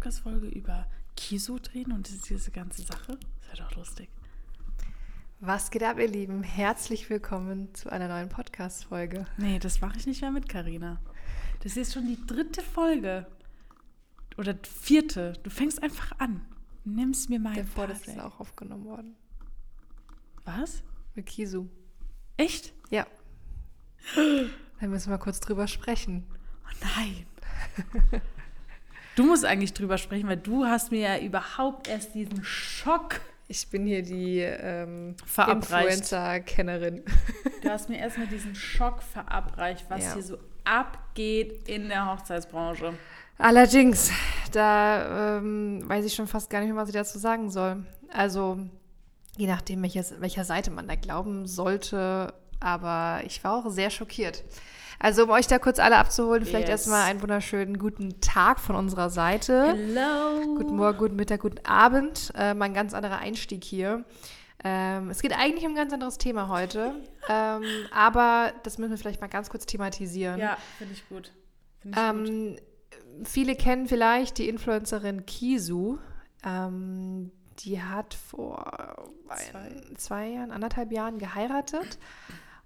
Podcast-Folge über Kisu drehen und diese ganze Sache? Das wäre doch lustig. Was geht ab, ihr Lieben? Herzlich willkommen zu einer neuen Podcast-Folge. Nee, das mache ich nicht mehr mit Karina. Das ist schon die dritte Folge. Oder vierte. Du fängst einfach an. Nimmst mir mal Der vorletzte ist auch aufgenommen worden. Was? Mit Kisu. Echt? Ja. Dann müssen wir kurz drüber sprechen. Oh nein. Du musst eigentlich drüber sprechen, weil du hast mir ja überhaupt erst diesen Schock. Ich bin hier die ähm. Influencer-Kennerin. Du hast mir erstmal diesen Schock verabreicht, was Ja. hier so abgeht in der Hochzeitsbranche. Allerdings, da ähm, weiß ich schon fast gar nicht mehr, was ich dazu sagen soll. Also, je nachdem, welches, welcher Seite man da glauben sollte. Aber ich war auch sehr schockiert. Also, um euch da kurz alle abzuholen, vielleicht Yes. erstmal einen wunderschönen guten Tag von unserer Seite. Hello. Guten Morgen, guten Mittag, guten Abend. Äh, mal ein ganz anderer Einstieg hier. Ähm, es geht eigentlich um ein ganz anderes Thema heute. Ähm, aber das müssen wir vielleicht mal ganz kurz thematisieren. Ja, finde ich gut. Finde ich gut. Ähm, viele kennen vielleicht die Influencerin Kisu. Ähm, die hat vor Zwei. ein, zwei Jahren, anderthalb Jahren geheiratet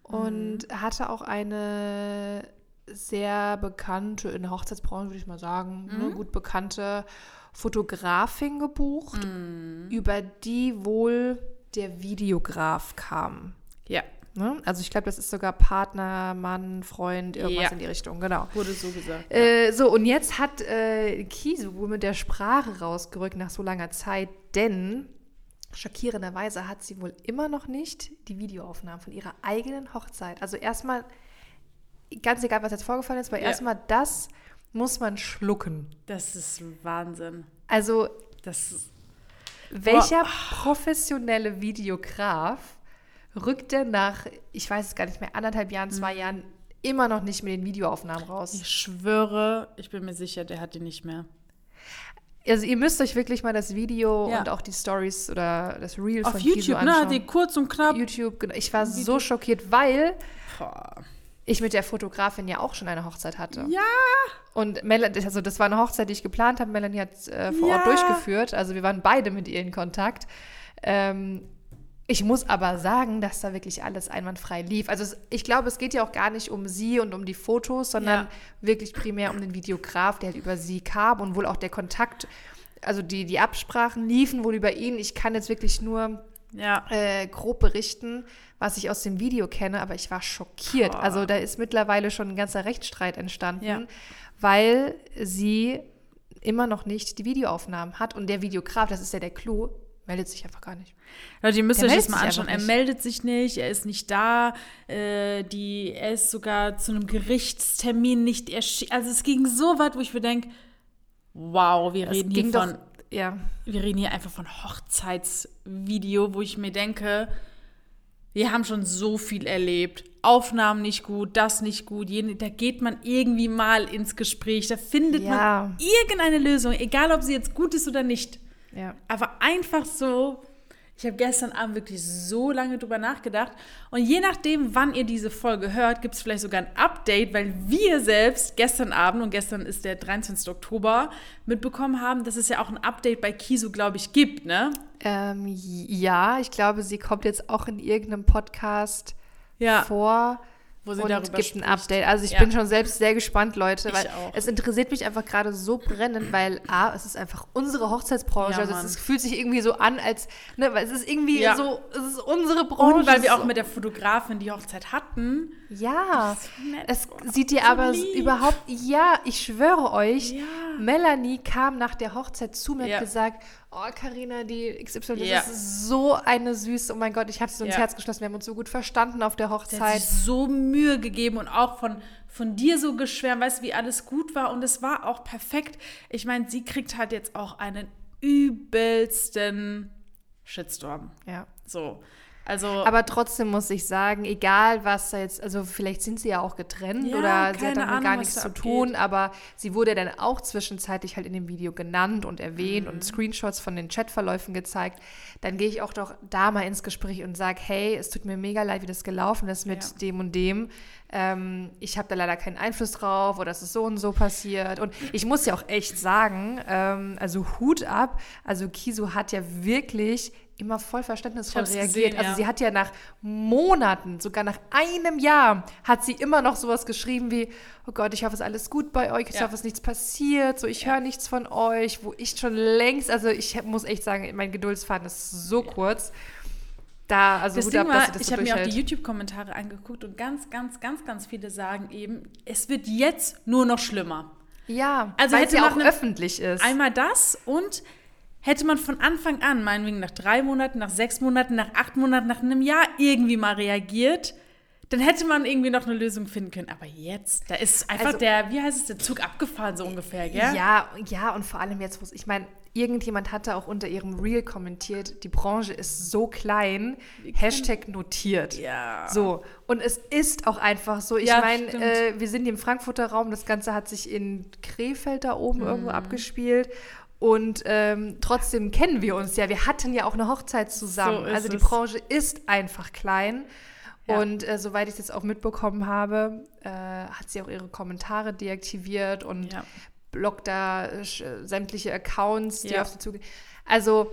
und Mhm. hatte auch eine sehr bekannte, in der Hochzeitsbranche würde ich mal sagen, ne, Mhm. gut bekannte Fotografin gebucht, Mhm. über die wohl der Videograf kam. Ja, Ne? Also ich glaube, das ist sogar Partner, Mann, Freund, irgendwas Ja. in die Richtung, genau. wurde so gesagt. Äh, so, und jetzt hat äh, Kisu mit der Sprache rausgerückt nach so langer Zeit, denn schockierenderweise hat sie wohl immer noch nicht die Videoaufnahmen von ihrer eigenen Hochzeit. Also erstmal, ganz egal, was jetzt vorgefallen ist, weil Ja. erstmal das muss man schlucken. Das ist Wahnsinn. Also Das ist, welcher professionelle Videograf rückt denn nach, ich weiß es gar nicht mehr, anderthalb Jahren, zwei Mhm. Jahren immer noch nicht mit den Videoaufnahmen raus? ich schwöre, ich bin mir sicher, der hat die nicht mehr. Also ihr müsst euch wirklich mal das Video Ja. und auch die Stories oder das Reel Auf von YouTube, ne? anschauen. Die kurz und knapp. YouTube, genau. Ich war so schockiert, weil ich mit der Fotografin ja auch schon eine Hochzeit hatte. Ja. Und Melanie, also das war eine Hochzeit, die ich geplant habe. Melanie hat äh, vor Ja. Ort durchgeführt. Also wir waren beide mit ihr in Kontakt. Ähm, ich muss aber sagen, dass da wirklich alles einwandfrei lief. Also es, ich glaube, es geht ja auch gar nicht um sie und um die Fotos, sondern Ja. wirklich primär um den Videograf, der halt über sie kam und wohl auch der Kontakt, also die, die Absprachen liefen wohl über ihn. Ich kann jetzt wirklich nur Ja. äh, grob berichten, was ich aus dem Video kenne, aber ich war schockiert. Boah. Also da ist mittlerweile schon ein ganzer Rechtsstreit entstanden, Ja. weil sie immer noch nicht die Videoaufnahmen hat und der Videograf, das ist ja der Clou, meldet sich einfach gar nicht. Leute, ihr müsst Der euch das mal anschauen. Er meldet sich nicht, er ist nicht da. Äh, die, er ist sogar zu einem Gerichtstermin nicht erschienen. Also es ging so weit, wo ich mir denke, wow, wir reden hier von, doch, ja, wir reden hier einfach von Hochzeitsvideo, wo ich mir denke, wir haben schon so viel erlebt. Aufnahmen nicht gut, das nicht gut. Da geht man irgendwie mal ins Gespräch, da findet Ja. man irgendeine Lösung, egal ob sie jetzt gut ist oder nicht. Ja. Aber einfach so, ich habe gestern Abend wirklich so lange drüber nachgedacht. Und je nachdem, wann ihr diese Folge hört, gibt es vielleicht sogar ein Update, weil wir selbst gestern Abend, und gestern ist der 23. Oktober, mitbekommen haben, dass es ja auch ein Update bei Kisu, glaube ich, gibt, ne? Ähm, ja, ich glaube, sie kommt jetzt auch in irgendeinem Podcast Ja. vor. Wo sie und darüber gibt ein spricht. Update. Also ich Ja. bin schon selbst sehr gespannt, Leute, Ich weil auch. es interessiert mich einfach gerade so brennend, weil A, es ist einfach unsere Hochzeitsbranche. Ja, also es ist, fühlt sich irgendwie so an, als, ne, weil es ist irgendwie Ja. so, es ist unsere Branche. Und weil wir auch mit der Fotografin die Hochzeit hatten. Ja, es sieht dir so aber lieb. überhaupt, ja, ich schwöre euch. Melanie kam nach der Hochzeit zu mir und gesagt, oh Carina, die XY, das Ja. ist so eine süße, oh mein Gott, ich habe sie so ins Ja. Herz geschlossen, wir haben uns so gut verstanden auf der Sie hat Hochzeit. sich so Mühe gegeben und auch von, von dir so geschwärmt, weißt du, wie alles gut war und es war auch perfekt. Ich meine, sie kriegt halt jetzt auch einen übelsten Shitstorm. Ja. So. Also, Aber trotzdem muss ich sagen, egal was da jetzt, also vielleicht sind sie ja auch getrennt Ja, oder sie hat damit Ahnung, gar nichts zu abgeht. tun, aber sie wurde dann auch zwischenzeitlich halt in dem Video genannt und erwähnt Mhm. und Screenshots von den Chatverläufen gezeigt. Dann gehe ich auch doch da mal ins Gespräch und sage, hey, es tut mir mega leid, wie das gelaufen ist mit Ja. dem und dem. Ähm, ich habe da leider keinen Einfluss drauf oder es ist so und so passiert. Und ich muss ja auch echt sagen, ähm, also Hut ab, also Kisu hat ja wirklich immer voll verständnisvoll reagiert. gesehen, also ja. sie hat ja nach Monaten, sogar nach einem Jahr, hat sie immer noch sowas geschrieben wie, oh Gott, ich hoffe, es ist alles gut bei euch, ich Ja. hoffe, es ist nichts passiert, so ich höre nichts von euch, wo ich schon längst, also ich muss echt sagen, mein Geduldsfaden ist so kurz. Da, also das gut ab, dass sie das ich so habe mir auch die. YouTube-Kommentare angeguckt und ganz, ganz, ganz, ganz viele sagen eben, es wird jetzt nur noch schlimmer. Ja, Also weil hätte sie man auch ne- öffentlich ist. Einmal das und hätte man von Anfang an, meinetwegen nach drei Monaten, nach sechs Monaten, nach acht Monaten, nach einem Jahr irgendwie mal reagiert, dann hätte man irgendwie noch eine Lösung finden können. Aber jetzt, da ist einfach Also- der, wie heißt es, der Zug abgefahren so ungefähr, gell? Ja, ja, und vor allem jetzt, wo es, ich meine, irgendjemand hatte auch unter ihrem Reel kommentiert, die Branche ist so klein, Hashtag notiert. Ja. So, und es ist auch einfach so. Ich Ja, meine, äh, wir sind hier im Frankfurter Raum, das Ganze hat sich in Krefeld da oben Mhm. irgendwo abgespielt. Und ähm, trotzdem kennen wir uns ja. Wir hatten ja auch eine Hochzeit zusammen. So also die es. Branche ist einfach klein. Ja. Und äh, soweit ich es jetzt auch mitbekommen habe, äh, hat sie auch ihre Kommentare deaktiviert und Ja. Blockt da äh, sch- sämtliche Accounts, die Ja. auf sie zugehen. Also,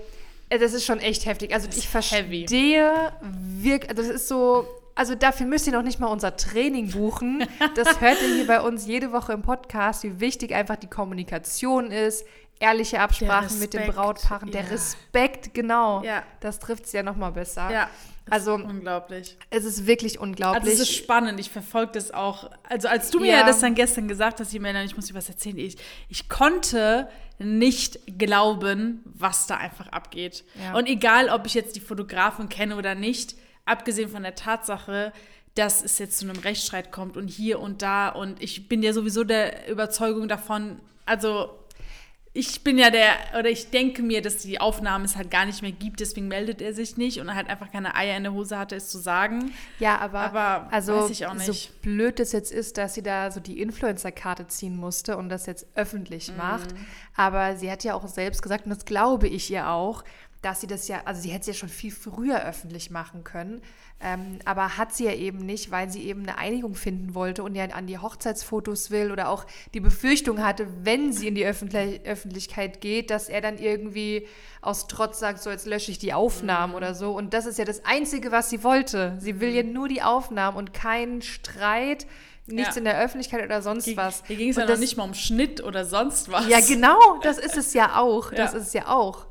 äh, das ist schon echt heftig. Also, ich verstehe wirklich, also das ist so, also dafür müsst ihr noch nicht mal unser Training buchen. Das hört ihr hier bei uns jede Woche im Podcast, wie wichtig einfach die Kommunikation ist, ehrliche Absprachen mit den Brautpaaren, der ja. Respekt, genau. Ja. Das trifft es ja noch mal besser. Ja. Also, unglaublich. es ist wirklich unglaublich. Also es ist spannend, ich verfolge das auch. Also als du mir Ja. das dann gestern gesagt hast, Jemena, ich muss dir was erzählen, ich, ich konnte nicht glauben, was da einfach abgeht. Ja. Und egal, ob ich jetzt die Fotografen kenne oder nicht, abgesehen von der Tatsache, dass es jetzt zu einem Rechtsstreit kommt und hier und da und ich bin ja sowieso der Überzeugung davon, also ich bin ja der, oder ich denke mir, dass die Aufnahmen es halt gar nicht mehr gibt, deswegen meldet er sich nicht und er halt einfach keine Eier in der Hose hatte, es zu sagen. Ja, aber, Aber also, weiß ich auch so blöd es jetzt ist, dass sie da so die Influencer-Karte ziehen musste und das jetzt öffentlich Mhm. macht. Aber sie hat ja auch selbst gesagt, und das glaube ich ihr auch, dass sie das ja, also sie hätte es ja schon viel früher öffentlich machen können, ähm, aber hat sie ja eben nicht, weil sie eben eine Einigung finden wollte und ja an die Hochzeitsfotos will oder auch die Befürchtung hatte, wenn sie in die Öffentlich Öffentlichkeit geht, dass er dann irgendwie aus Trotz sagt, so jetzt lösche ich die Mhm. Aufnahmen oder so. Und das ist ja das Einzige, was sie wollte. Sie will ja nur die Aufnahmen und keinen Streit, nichts Ja. in der Öffentlichkeit oder sonst was. Hier ging es ja noch das- nicht mal um Schnitt oder sonst was. ja, genau, das ist es ja auch. Das Ja. ist es ja auch.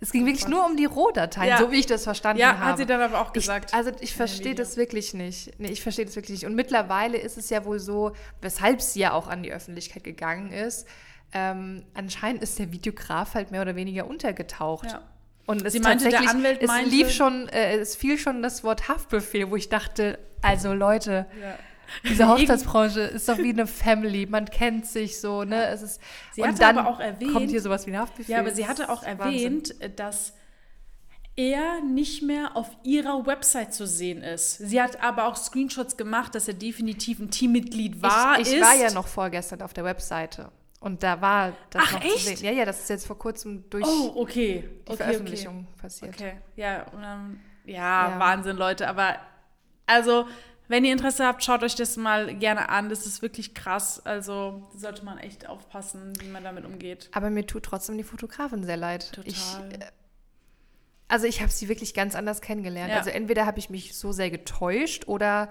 Es ging wirklich nur um die Rohdateien, Ja. so wie ich das verstanden Ja, habe. hat sie dann aber auch gesagt. Ich, also ich verstehe das wirklich nicht. Nee, ich verstehe das wirklich nicht. Und mittlerweile ist es ja wohl so, weshalb sie ja auch an die Öffentlichkeit gegangen ist. Ähm, anscheinend ist der Videograf halt mehr oder weniger untergetaucht. Ja. Und es Sie meinte, der Anwalt es meinte- lief schon, äh, es fiel schon das Wort Haftbefehl, wo ich dachte, also Leute, Ja. Diese Hochzeitsbranche ist doch wie eine Family, man kennt sich so, ne? Es ist, Sie und hatte dann aber auch erwähnt- kommt hier sowas wie ein Haftbefehl. Ja, aber sie hatte auch ist Wahnsinn. erwähnt, dass er nicht mehr auf ihrer Website zu sehen ist. Sie hat aber auch Screenshots gemacht, dass er definitiv ein Teammitglied war. ich, ich war ja noch vorgestern auf der Webseite. Und da war das Ach, noch echt? zu sehen. Ja, ja, das ist jetzt vor kurzem durch Oh, okay. die okay, Veröffentlichung Okay. passiert. okay. Ja, dann, ja, Ja. Wahnsinn, Leute. Aber also, wenn ihr Interesse habt, schaut euch das mal gerne an. Das ist wirklich krass. Also, sollte man echt aufpassen, wie man damit umgeht. Aber mir tut trotzdem die Fotografin sehr leid. Total. Ich, äh, also ich habe sie wirklich ganz anders kennengelernt. Ja. Also entweder habe ich mich so sehr getäuscht oder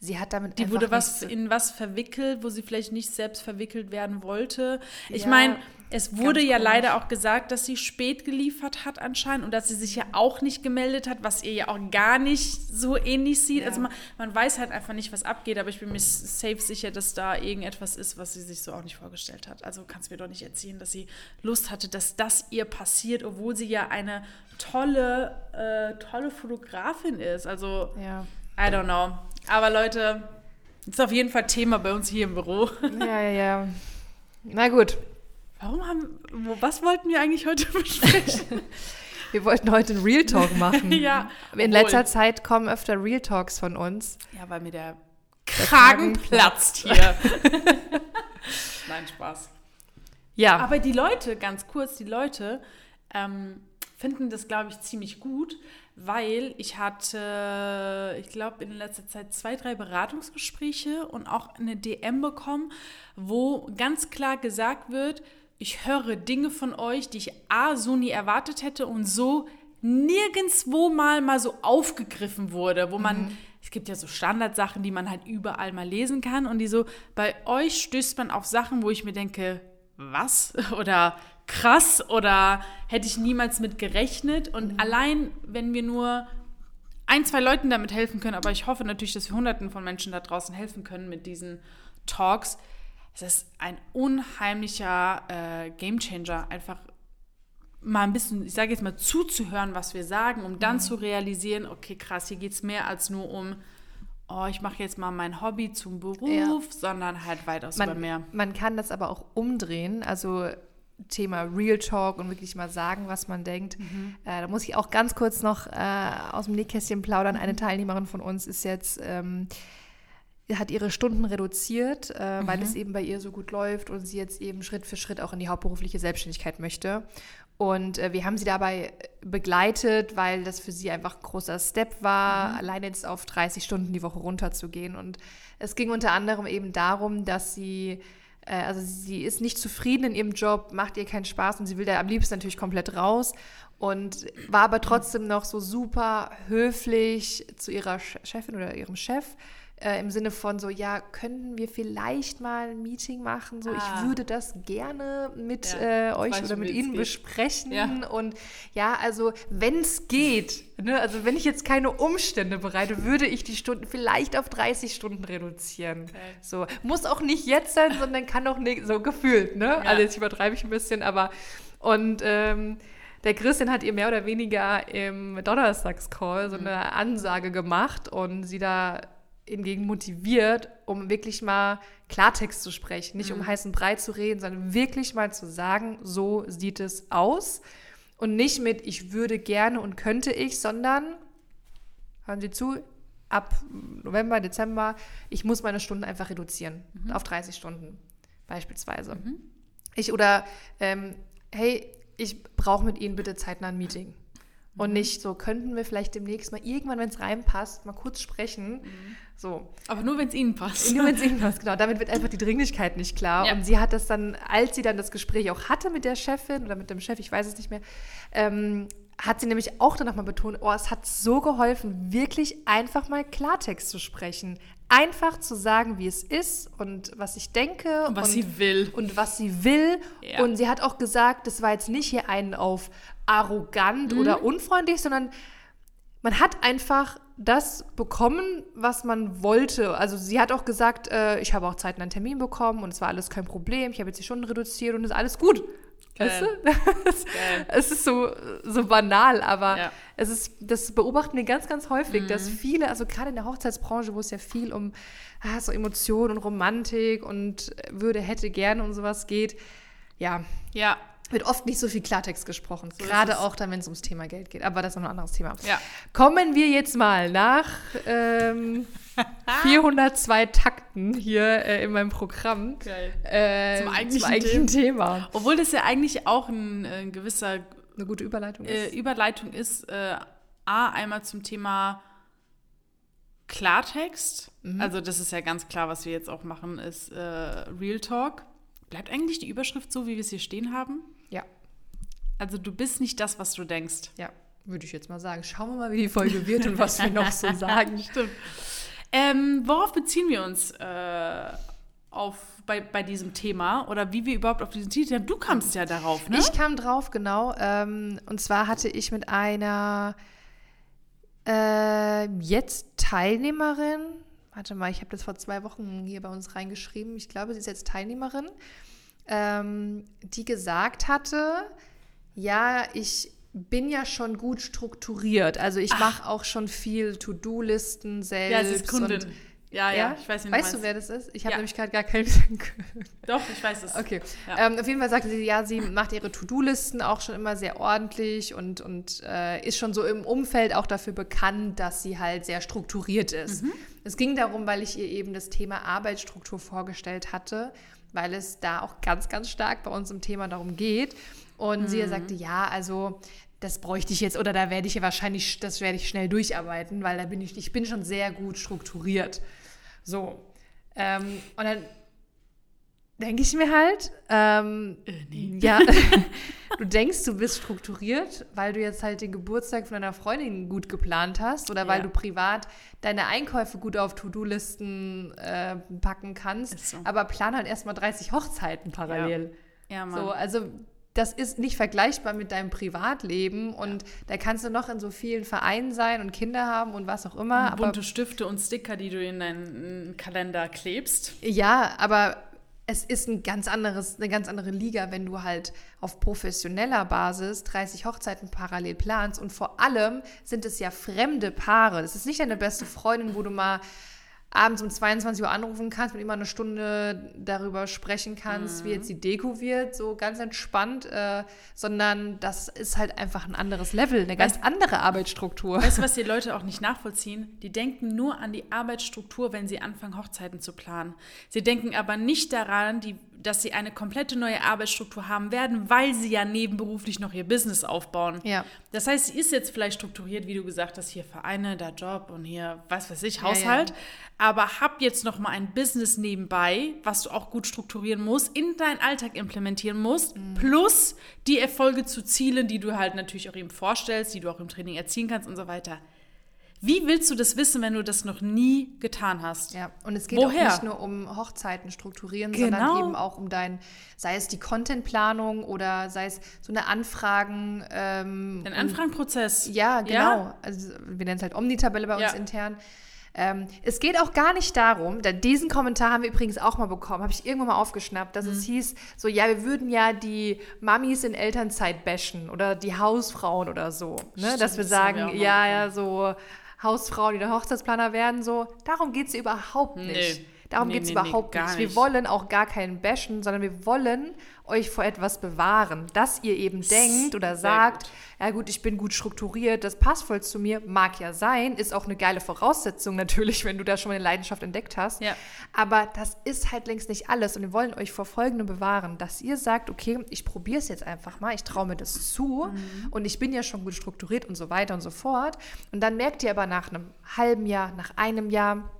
sie hat damit Die wurde was in was verwickelt, wo sie vielleicht nicht selbst verwickelt werden wollte. Ich Ja, meine, es wurde ja komisch. leider auch gesagt, dass sie spät geliefert hat anscheinend und dass sie sich ja auch nicht gemeldet hat, was ihr ja auch gar nicht so ähnlich sieht. Ja. Also man, man weiß halt einfach nicht, was abgeht, aber ich bin mir safe sicher, dass da irgendetwas ist, was sie sich so auch nicht vorgestellt hat. Also kannst mir doch nicht erzählen, dass sie Lust hatte, dass das ihr passiert, obwohl sie ja eine tolle, äh, tolle Fotografin ist. Also Ja. I don't know. Aber Leute, ist auf jeden Fall Thema bei uns hier im Büro. ja, ja, ja. Na gut. Warum haben, wo, was wollten wir eigentlich heute besprechen? Wir wollten heute einen Real Talk machen. Ja, In letzter Zeit kommen öfter Real Talks von uns. Ja, weil mir der Kragen Kragen platzt hier. Nein, Spaß. Ja, Aber die Leute, ganz kurz, die Leute ähm, finden das, glaube ich, ziemlich gut, weil ich hatte, ich glaube, in letzter Zeit zwei, drei Beratungsgespräche und auch eine DM bekommen, wo ganz klar gesagt wird, ich höre Dinge von euch, die ich A, so nie erwartet hätte und so nirgendwo mal mal so aufgegriffen wurde, wo man, es gibt ja so Standardsachen, die man halt überall mal lesen kann und die so, bei euch stößt man auf Sachen, wo ich mir denke, was? Oder krass oder hätte ich niemals mit gerechnet. Und allein, wenn wir nur ein, zwei Leuten damit helfen können, aber ich hoffe natürlich, dass wir Hunderten von Menschen da draußen helfen können mit diesen Talks. Es ist ein unheimlicher äh, Gamechanger, einfach mal ein bisschen, ich sage jetzt mal, zuzuhören, was wir sagen, um dann zu realisieren, okay, krass, hier geht es mehr als nur um, oh, ich mache jetzt mal mein Hobby zum Beruf, sondern halt weitaus über mehr. man, man kann das aber auch umdrehen. Also Thema Real Talk und wirklich mal sagen, was man denkt. Mhm. Äh, da muss ich auch ganz kurz noch äh, aus dem Nähkästchen plaudern. Eine Teilnehmerin von uns ist jetzt, ähm, hat ihre Stunden reduziert, äh, weil es eben bei ihr so gut läuft und sie jetzt eben Schritt für Schritt auch in die hauptberufliche Selbstständigkeit möchte. Und äh, wir haben sie dabei begleitet, weil das für sie einfach ein großer Step war, allein jetzt auf 30 Stunden die Woche runterzugehen. Und es ging unter anderem eben darum, dass sie also sie ist nicht zufrieden in ihrem Job, macht ihr keinen Spaß und sie will da am liebsten natürlich komplett raus und war aber trotzdem noch so super höflich zu ihrer Ch- Chefin oder ihrem Chef. Äh, Im Sinne von so, ja, könnten wir vielleicht mal ein Meeting machen? So, Ah. ich würde das gerne mit Ja, äh, euch oder mit Ihnen geht. besprechen. Ja. Und ja, also wenn es geht, ne, also wenn ich jetzt keine Umstände bereite, würde ich die Stunden vielleicht auf 30 Stunden reduzieren. Okay. So, muss auch nicht jetzt sein, sondern kann auch nicht, so gefühlt, ne? Also jetzt übertreibe ich ein bisschen, aber und ähm, der Christian hat ihr mehr oder weniger im Donnerstagscall so eine Ansage gemacht und sie da hingegen motiviert, um wirklich mal Klartext zu sprechen, nicht um heißen Brei zu reden, sondern wirklich mal zu sagen, so sieht es aus. Und nicht mit ich würde gerne und könnte ich, sondern hören Sie zu, ab November, Dezember, ich muss meine Stunden einfach reduzieren auf 30 Stunden beispielsweise. Ich oder ähm, hey, ich brauche mit Ihnen bitte zeitnah ein Meeting. Und nicht so, könnten wir vielleicht demnächst mal irgendwann, wenn es reinpasst, mal kurz sprechen. So. Aber nur, wenn es ihnen passt. Nur wenn es irgendwas, genau. Damit wird einfach die Dringlichkeit nicht klar. Ja. Und sie hat das dann, als sie dann das Gespräch auch hatte mit der Chefin oder mit dem Chef, ich weiß es nicht mehr, ähm, hat sie nämlich auch dann nochmal betont, oh, es hat so geholfen, wirklich einfach mal Klartext zu sprechen. Einfach zu sagen, wie es ist und was ich denke. Und was sie will. Und was sie will. Ja. Und sie hat auch gesagt, das war jetzt nicht hier einen auf arrogant Mhm. oder unfreundlich, sondern man hat einfach das bekommen, was man wollte. Also sie hat auch gesagt, äh, ich habe auch zeitnah einen Termin bekommen und es war alles kein Problem. Ich habe jetzt die Stunden reduziert und es ist alles gut. Weißt Geil. du? Es, ist so, so banal, aber Ja. es ist, das beobachten wir ganz, ganz häufig, Mhm. dass viele, also gerade in der Hochzeitsbranche, wo es ja viel um ah, so Emotionen und Romantik und würde, hätte, gerne und sowas geht, ja, Ja, wird oft nicht so viel Klartext gesprochen. ist gerade auch dann, wenn es ums Thema Geld geht. Aber das ist noch ein anderes Thema. ja. Kommen wir jetzt mal nach ähm, 402 Takten hier äh, in meinem Programm äh, Zum eigentlichen eigentlichen Thema. Obwohl das ja eigentlich auch ein, äh, ein gewisser Eine gute Überleitung äh, ist. Überleitung ist, äh, A, einmal zum Thema Klartext. Mhm. Also das ist ja ganz klar, was wir jetzt auch machen, ist äh, Real Talk. Bleibt eigentlich die Überschrift so, wie wir es hier stehen haben? Also du bist nicht das, was du denkst. ja, würde ich jetzt mal sagen. Schauen wir mal, wie die Folge wird und was wir noch so sagen. Stimmt. Ähm, worauf beziehen wir uns äh, auf, bei, bei diesem Thema oder wie wir überhaupt auf diesen Titel? Du kamst ja darauf, ne? Ich kam drauf, genau. Ähm, und zwar hatte ich mit einer äh, jetzt Teilnehmerin, warte mal, ich habe das vor zwei Wochen hier bei uns reingeschrieben, ich glaube, sie ist jetzt Teilnehmerin, ähm, die gesagt hatte, ja, ich bin ja schon gut strukturiert. Also ich mache auch schon viel To-Do-Listen selbst. Ja, sie ist Kundin. Und Ja, ja, ich weiß nicht, Weißt du, wer das ist? Ich habe Ja. nämlich gerade gar keinen. Doch, ich weiß es. Okay. Ja. Ähm, auf jeden Fall sagte sie, ja, sie macht ihre To-Do-Listen auch schon immer sehr ordentlich und, und äh, ist schon so im Umfeld auch dafür bekannt, dass sie halt sehr strukturiert ist. Mhm. Es ging darum, weil ich ihr eben das Thema Arbeitsstruktur vorgestellt hatte, weil es da auch ganz, ganz stark bei uns im Thema darum geht. Und sie Mhm. sagte, ja, also das bräuchte ich jetzt oder da werde ich ja wahrscheinlich, das werde ich schnell durcharbeiten, weil da bin ich, ich bin schon sehr gut strukturiert. So. Ähm, und dann denke ich mir halt, ähm, ja, du denkst, du bist strukturiert, weil du jetzt halt den Geburtstag von deiner Freundin gut geplant hast oder weil Ja. du privat deine Einkäufe gut auf To-Do-Listen äh, packen kannst, so. aber plan halt erstmal 30 Hochzeiten parallel. Ja, Mann. So, also das ist nicht vergleichbar mit deinem Privatleben und da kannst du noch in so vielen Vereinen sein und Kinder haben und was auch immer. Aber, Bunte Stifte und Sticker, die du in deinen Kalender klebst. ja, aber es ist ein ganz anderes, eine ganz andere Liga, wenn du halt auf professioneller Basis 30 Hochzeiten parallel planst und vor allem sind es ja fremde Paare. Das ist nicht deine beste Freundin, wo du mal abends um 22 Uhr anrufen kannst, mit ihm mal eine Stunde darüber sprechen kannst, wie jetzt die Deko wird, so ganz entspannt, äh, sondern das ist halt einfach ein anderes Level, eine ganz andere Arbeitsstruktur. Weißt du, was die Leute auch nicht nachvollziehen? Die denken nur an die Arbeitsstruktur, wenn sie anfangen, Hochzeiten zu planen. Sie denken aber nicht daran, die, dass sie eine komplette neue Arbeitsstruktur haben werden, weil sie ja nebenberuflich noch ihr Business aufbauen. Ja. Das heißt, sie ist jetzt vielleicht strukturiert, wie du gesagt hast, hier Vereine, da Job und hier, was weiß ich, Ja, Haushalt. Aber hab jetzt noch mal ein Business nebenbei, was du auch gut strukturieren musst, in deinen Alltag implementieren musst, Mhm. plus die Erfolge zu Zielen, die du halt natürlich auch ihm vorstellst, die du auch im Training erzielen kannst und so weiter. Wie willst du das wissen, wenn du das noch nie getan hast? Ja, und es geht Woher? auch nicht nur um Hochzeiten strukturieren, Genau. sondern eben auch um dein, sei es die Contentplanung oder sei es so eine Anfragen. Ähm, Den und- Anfragenprozess. Ja, genau. Also wir nennen es halt Omni-Tabelle bei uns Ja. intern. Ähm, es geht auch gar nicht darum, denn diesen Kommentar haben wir übrigens auch mal bekommen, habe ich irgendwann mal aufgeschnappt, dass Mhm. es hieß, so ja, wir würden ja die Mamis in Elternzeit bashen oder die Hausfrauen oder so. Ne? Stimmt, dass wir das sagen, mal ja, ja, so Hausfrauen, die der Hochzeitsplaner werden, so. Darum geht es überhaupt Nee. Darum Nee, geht es nee, nee, überhaupt gar nicht. Wir wollen auch gar keinen bashen, sondern wir wollen euch vor etwas bewahren, dass ihr eben denkt oder sagt, gut. ja gut, ich bin gut strukturiert, das passt voll zu mir, mag ja sein, ist auch eine geile Voraussetzung natürlich, wenn du da schon mal eine Leidenschaft entdeckt hast. Ja. Aber das ist halt längst nicht alles und wir wollen euch vor Folgendem bewahren, dass ihr sagt, okay, ich probiere es jetzt einfach mal, ich traue mir das zu Mhm. und ich bin ja schon gut strukturiert und so weiter und so fort. Und dann merkt ihr aber nach einem halben Jahr, nach einem Jahr,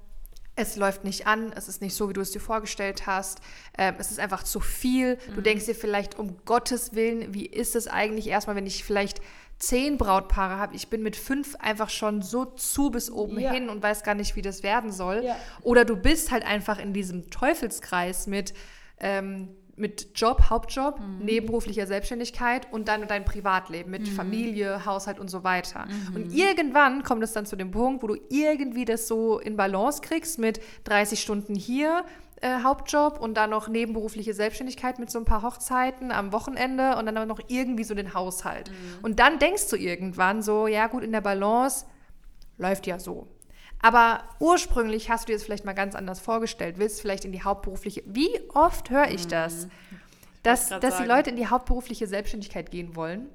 es läuft nicht an, es ist nicht so, wie du es dir vorgestellt hast, ähm, es ist einfach zu viel. Mhm. Du denkst dir vielleicht, um Gottes Willen, wie ist es eigentlich erstmal, wenn ich vielleicht zehn Brautpaare habe, ich bin mit fünf einfach schon so zu bis oben Ja. hin und weiß gar nicht, wie das werden soll. Ja. Oder du bist halt einfach in diesem Teufelskreis mit, ähm, mit Job, Hauptjob, Mhm. nebenberuflicher Selbstständigkeit und dann dein Privatleben Mhm. mit Familie, Haushalt und so weiter. Und irgendwann kommt es dann zu dem Punkt, wo du irgendwie das so in Balance kriegst mit 30 Stunden hier. Äh, Hauptjob und dann noch nebenberufliche Selbstständigkeit mit so ein paar Hochzeiten am Wochenende und dann aber noch irgendwie so den Haushalt. Mhm. Und dann denkst du irgendwann so, ja gut, in der Balance läuft ja so. Aber ursprünglich hast du dir das vielleicht mal ganz anders vorgestellt, willst vielleicht in die hauptberufliche. Wie oft höre ich das? Dass, grad dass die. Leute in die hauptberufliche Selbstständigkeit gehen wollen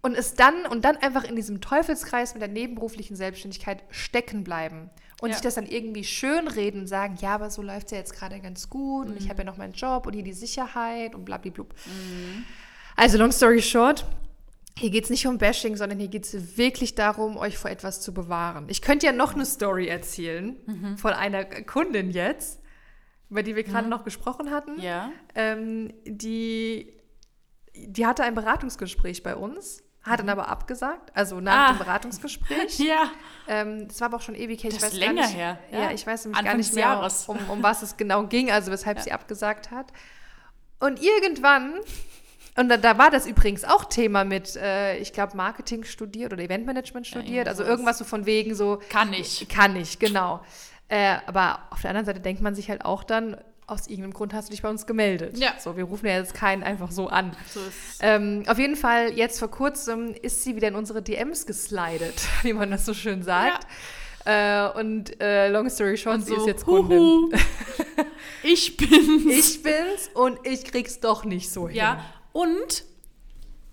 und es dann und dann einfach in diesem Teufelskreis mit der nebenberuflichen Selbstständigkeit stecken bleiben und Ja. sich das dann irgendwie schönreden und sagen, ja, aber so läuft es ja jetzt gerade ganz gut und Mhm. ich habe ja noch meinen Job und hier die Sicherheit und blablablub. Mhm. Also long story short, hier geht es nicht um Bashing, sondern hier geht es wirklich darum, euch vor etwas zu bewahren. Ich könnte ja noch eine Story erzählen Mhm. von einer Kundin jetzt, über die wir gerade noch gesprochen hatten. Ja. Ähm, die, die hatte ein Beratungsgespräch bei uns, hat dann aber abgesagt, also nach Mhm. Ah. dem Beratungsgespräch. Ja. Ähm, das war aber auch schon ewig her. Ich Das ist weiß gar länger nicht, her, Ja. ja. ich weiß nämlich gar Anfang nicht mehr, Jahres. um, um was es genau ging, also weshalb sie abgesagt hat. Und irgendwann, und da, da war das übrigens auch Thema mit, äh, ich glaube, Marketing studiert oder Eventmanagement studiert, irgendwie also irgendwas so von wegen so, Kann ich. kann ich, genau. Äh, aber auf der anderen Seite denkt man sich halt auch dann, aus irgendeinem Grund hast du dich bei uns gemeldet. Ja. So, wir rufen ja jetzt keinen einfach so an. So ist Ähm, auf jeden Fall, jetzt vor kurzem ist sie wieder in unsere DMs geslidet, wie man das so schön sagt. Äh, und äh, long story short, Und sie ist so, jetzt Kundin. huhu, ich bin's. Ich bin's und ich krieg's doch nicht so hin. Ja, und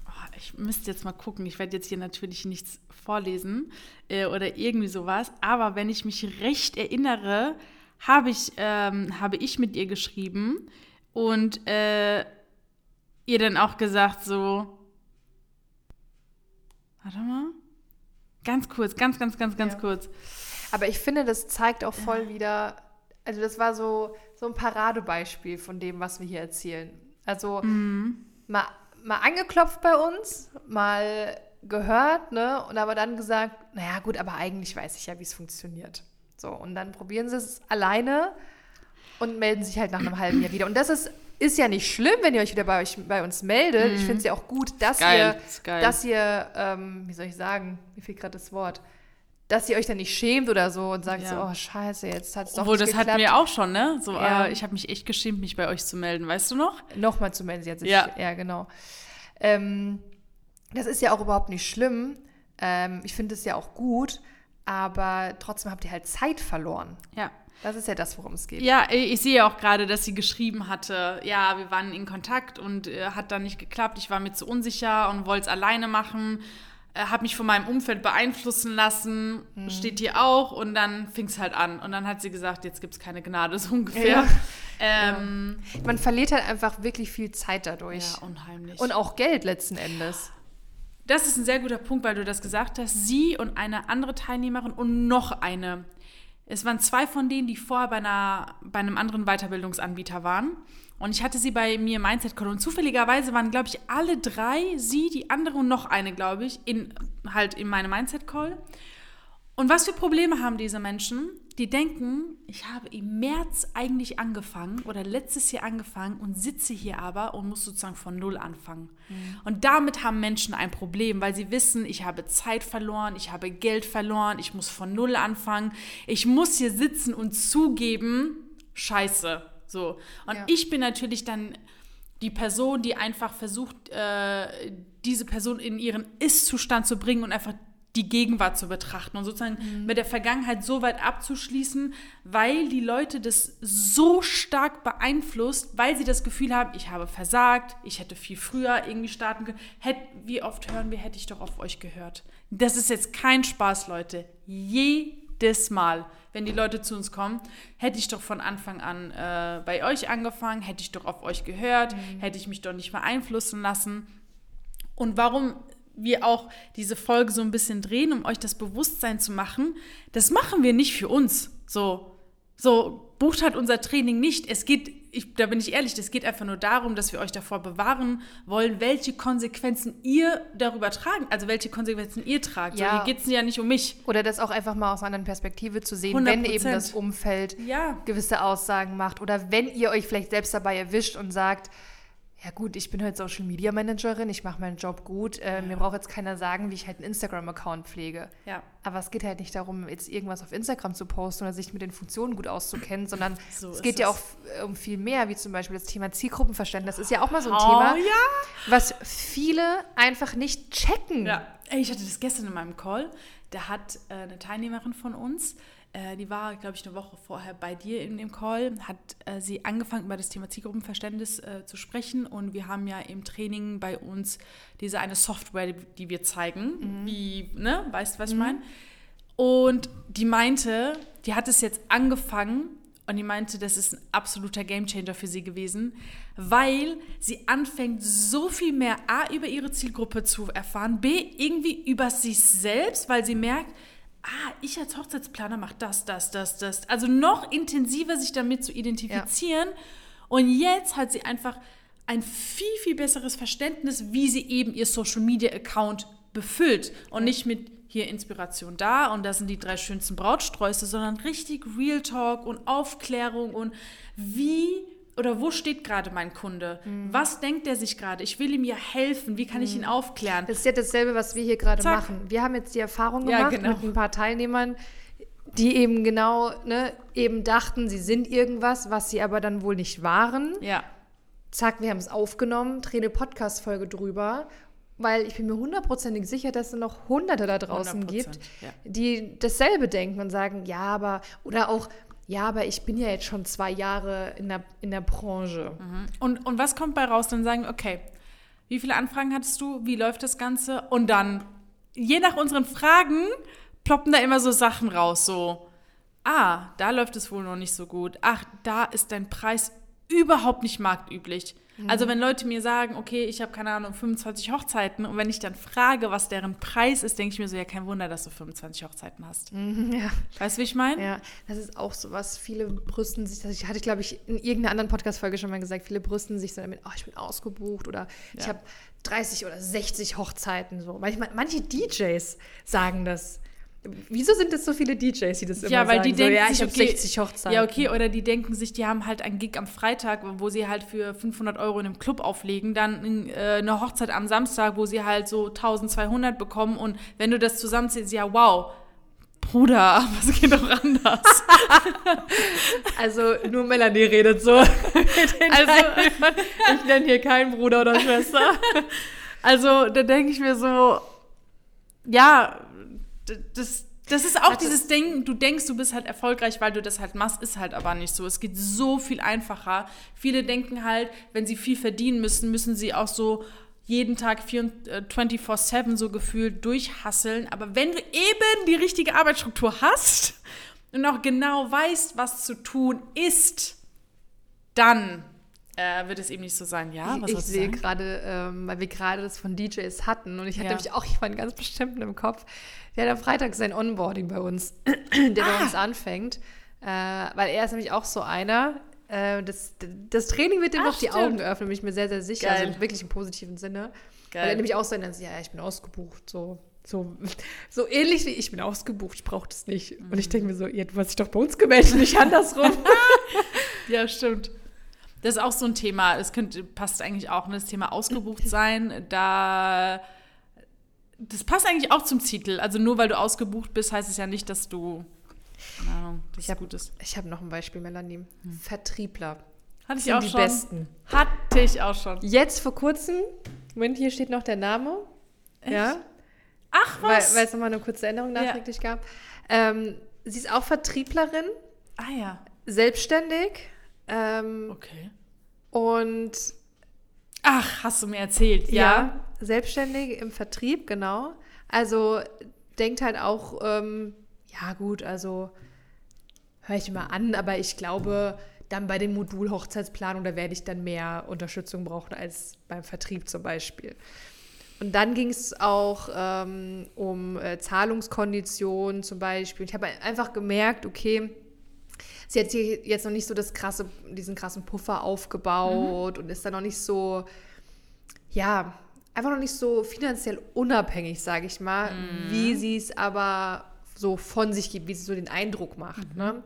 oh, ich müsste jetzt mal gucken, ich werde jetzt hier natürlich nichts vorlesen äh, oder irgendwie sowas, aber wenn ich mich recht erinnere, habe ich, ähm, habe ich mit ihr geschrieben und äh, ihr dann auch gesagt so, warte mal, ganz kurz, ganz, ganz, ganz, ganz Ja. kurz. Aber ich finde, das zeigt auch voll wieder, also das war so, so ein Paradebeispiel von dem, was wir hier erzählen. Also mal, mal angeklopft bei uns, mal gehört, ne? Und aber dann gesagt, naja gut, aber eigentlich weiß ich ja, wie es funktioniert. So, und dann probieren sie es alleine und melden sich halt nach einem halben Jahr wieder. Und das ist, ist ja nicht schlimm, wenn ihr euch wieder bei, euch, bei uns meldet. Ich finde es ja auch gut, dass Geil, ihr, dass ihr, ähm, wie soll ich sagen, mir fehlt gerade das Wort, dass ihr euch dann nicht schämt oder so und sagt Ja. so, oh scheiße, jetzt hat es doch Obwohl, nicht das hatten geklappt. wir auch schon, ne? So, Ja. äh, ich habe mich echt geschämt, mich bei euch zu melden, weißt du noch? Nochmal zu melden, sie hat sich, Ja. ja, genau. Ähm, das ist ja auch überhaupt nicht schlimm. Ähm, ich finde es ja auch gut, aber trotzdem habt ihr halt Zeit verloren. Ja. Das ist ja das, worum es geht. Ja, ich sehe auch gerade, dass sie geschrieben hatte, ja, wir waren in Kontakt und äh, hat dann nicht geklappt. Ich war mir zu unsicher und wollte es alleine machen. Äh, habe mich von meinem Umfeld beeinflussen lassen, Mhm. steht hier auch. Und dann fing es halt an. Und dann hat sie gesagt, jetzt gibt es keine Gnade, so ungefähr. Ja. Ähm, Man verliert halt einfach wirklich viel Zeit dadurch. ja, unheimlich. Und auch Geld letzten Endes. Das ist ein sehr guter Punkt, weil du das gesagt hast. Sie und eine andere Teilnehmerin und noch eine. Es waren zwei von denen, die vorher bei, einer, bei einem anderen Weiterbildungsanbieter waren. Und ich hatte sie bei mir im Mindset Call. Und zufälligerweise waren, glaube ich, alle drei, sie, die andere und noch eine, glaube ich, in, halt in meinem Mindset Call. Und was für Probleme haben diese Menschen? Die denken, ich habe im März eigentlich angefangen oder letztes Jahr angefangen und sitze hier aber und muss sozusagen von Null anfangen. Und damit haben Menschen ein Problem, weil sie wissen, ich habe Zeit verloren, ich habe Geld verloren, ich muss von Null anfangen, ich muss hier sitzen und zugeben, scheiße. So. Und Ja. ich bin natürlich dann die Person, die einfach versucht, äh, diese Person in ihren Ist-Zustand zu bringen und einfach die Gegenwart zu betrachten und sozusagen mit der Vergangenheit so weit abzuschließen, weil die Leute das so stark beeinflusst, weil sie das Gefühl haben, ich habe versagt, ich hätte viel früher irgendwie starten können. Hätt, wie oft hören wir, hätte ich doch auf euch gehört. Das ist jetzt kein Spaß, Leute. Jedes Mal, wenn die Leute zu uns kommen, hätte ich doch von Anfang an äh, bei euch angefangen, hätte ich doch auf euch gehört, hätte ich mich doch nicht beeinflussen lassen. Und warum wir auch diese Folge so ein bisschen drehen, um euch das Bewusstsein zu machen, das machen wir nicht für uns. So, so bucht halt unser Training nicht. Es geht, ich, da bin ich ehrlich, es geht einfach nur darum, dass wir euch davor bewahren wollen, welche Konsequenzen ihr darüber tragen, also welche Konsequenzen ihr tragt. Ja. So, hier geht es ja nicht um mich. Oder das auch einfach mal aus einer anderen Perspektive zu sehen, 100%. wenn eben das Umfeld Ja. gewisse Aussagen macht. Oder wenn ihr euch vielleicht selbst dabei erwischt und sagt, ja gut, ich bin halt Social Media Managerin, ich mache meinen Job gut, äh, mir braucht jetzt keiner sagen, wie ich halt einen Instagram-Account pflege. Ja. Aber es geht halt nicht darum, jetzt irgendwas auf Instagram zu posten oder sich mit den Funktionen gut auszukennen, sondern So es geht ja auch f- um viel mehr, wie zum Beispiel das Thema Zielgruppenverständnis. Das ist ja auch mal so ein Oh, Thema, ja. was viele einfach nicht checken. Ja, ich hatte das gestern in meinem Call. Da hat äh, eine Teilnehmerin von uns, äh, die war, glaube ich, eine Woche vorher bei dir in dem Call, hat äh, sie angefangen, über das Thema Zielgruppenverständnis äh, zu sprechen. Und wir haben ja im Training bei uns diese eine Software, die, die wir zeigen. Wie, ne, weißt du, was ich meine? Und die meinte, die hat es jetzt angefangen und die meinte, das ist ein absoluter Gamechanger für sie gewesen, weil sie anfängt, so viel mehr A über ihre Zielgruppe zu erfahren, B irgendwie über sich selbst, weil sie merkt, ah, ich als Hochzeitsplaner mache das, das, das, das. Also noch intensiver sich damit zu identifizieren. Und jetzt hat sie einfach ein viel, viel besseres Verständnis, wie sie eben ihr Social Media Account befüllt und nicht mit hier Inspiration da und das sind die drei schönsten Brautsträuße, sondern richtig Real Talk und Aufklärung und wie oder wo steht gerade mein Kunde? Mhm. Was denkt er sich gerade? Ich will ihm ja helfen. Wie kann ich ihn aufklären? Das ist ja dasselbe, was wir hier gerade machen. Wir haben jetzt die Erfahrung Ja, gemacht genau. mit ein paar Teilnehmern, die eben genau, ne, eben dachten, sie sind irgendwas, was sie aber dann wohl nicht waren. Ja, Zack, wir haben es aufgenommen, drehen eine Podcast-Folge drüber weil ich bin mir hundertprozentig sicher, dass es noch Hunderte da draußen 100%, gibt, ja. die dasselbe denken und sagen, ja, aber, oder auch, ja, aber ich bin ja jetzt schon zwei Jahre in der, in der Branche. Und, und was kommt bei raus? Dann sagen, okay, wie viele Anfragen hattest du? Wie läuft das Ganze? Und dann, je nach unseren Fragen, ploppen da immer so Sachen raus, so, ah, da läuft es wohl noch nicht so gut. Ach, da ist dein Preis überhaupt nicht marktüblich. Also wenn Leute mir sagen, okay, ich habe keine Ahnung, 25 Hochzeiten und wenn ich dann frage, was deren Preis ist, denke ich mir so, ja, kein Wunder, dass du 25 Hochzeiten hast. Ja. Weißt du, wie ich meine? Ja, das ist auch so was. Viele brüsten sich, das ich hatte, glaube ich, in irgendeiner anderen Podcast-Folge schon mal gesagt, viele brüsten sich so damit, oh, ich bin ausgebucht oder ich Ja. habe 30 oder 60 Hochzeiten. So. Manchmal, manche DJs sagen das. Wieso sind es so viele DJs, die das immer Ja, weil sagen? die denken so, ja, ich habe okay, 60 Hochzeiten. Ja, okay, oder die denken sich, die haben halt einen Gig am Freitag, wo sie halt für 500 Euro in einem Club auflegen, dann äh, eine Hochzeit am Samstag, wo sie halt so 1200 bekommen und wenn du das zusammenzählst, ja, wow, Bruder, was geht doch anders? Also nur Melanie redet so. also, ich nenne hier keinen Bruder oder Schwester. Also, da denke ich mir so, ja, das, das ist auch dieses Ding, du denkst, du bist halt erfolgreich, weil du das halt machst, ist halt aber nicht so. Es geht so viel einfacher. Viele denken halt, wenn sie viel verdienen müssen, müssen sie auch so jeden Tag 24 äh, 24-7 so gefühlt durchhasseln. Aber wenn du eben die richtige Arbeitsstruktur hast und auch genau weißt, was zu tun ist, dann äh, wird es eben nicht so sein. Ja, was ich du sehe gerade, ähm, weil wir gerade das von DJs hatten und ich hatte Ja. nämlich auch jemanden ganz bestimmten im Kopf, der hat am Freitag sein Onboarding bei uns, der bei Ah. uns anfängt, äh, weil er ist nämlich auch so einer. Äh, das, das Training wird ihm Ach, noch die. Augen öffnen, bin ich mir sehr, sehr sicher. Geil. Also wirklich im positiven Sinne. Geil. Weil er nämlich auch so einer ist, ja, ich bin ausgebucht. So, so, so ähnlich wie ich bin ausgebucht, ich brauche das nicht. Und Mhm. ich denke mir so, ja, du hast dich doch bei uns gemeldet, nicht andersrum. Ja, stimmt. Das ist auch so ein Thema. Es könnte, passt eigentlich auch, ne? das Thema ausgebucht sein. Da, das passt eigentlich auch zum Titel. Also nur weil du ausgebucht bist, heißt es ja nicht, dass du, keine Ahnung, dass Ich hab- gut ist. ich habe noch ein Beispiel, Melanie. Vertriebler. Hatte ich auch die schon. Besten. Hatte ich auch schon. Jetzt vor kurzem, Moment, hier steht noch der Name. Ja, Ach, weil, was? weil es nochmal eine kurze Änderung Ja. nachträglich gab. Ähm, sie ist auch Vertrieblerin, ah ja. selbstständig ähm, Okay. Und Ach, hast du mir erzählt, ja. ja? selbstständig im Vertrieb, genau. Also denkt halt auch, ähm, ja gut, also höre ich mal an, aber ich glaube, dann bei den Modul-Hochzeitsplanung, da werde ich dann mehr Unterstützung brauchen als beim Vertrieb zum Beispiel. Und dann ging es auch ähm, um äh, Zahlungskonditionen zum Beispiel. Ich habe einfach gemerkt, okay, sie hat hier jetzt noch nicht so das krasse, diesen krassen Puffer aufgebaut und ist da noch nicht so, ja, einfach noch nicht so finanziell unabhängig, sage ich mal, wie sie es aber so von sich gibt, wie sie so den Eindruck macht. Ne?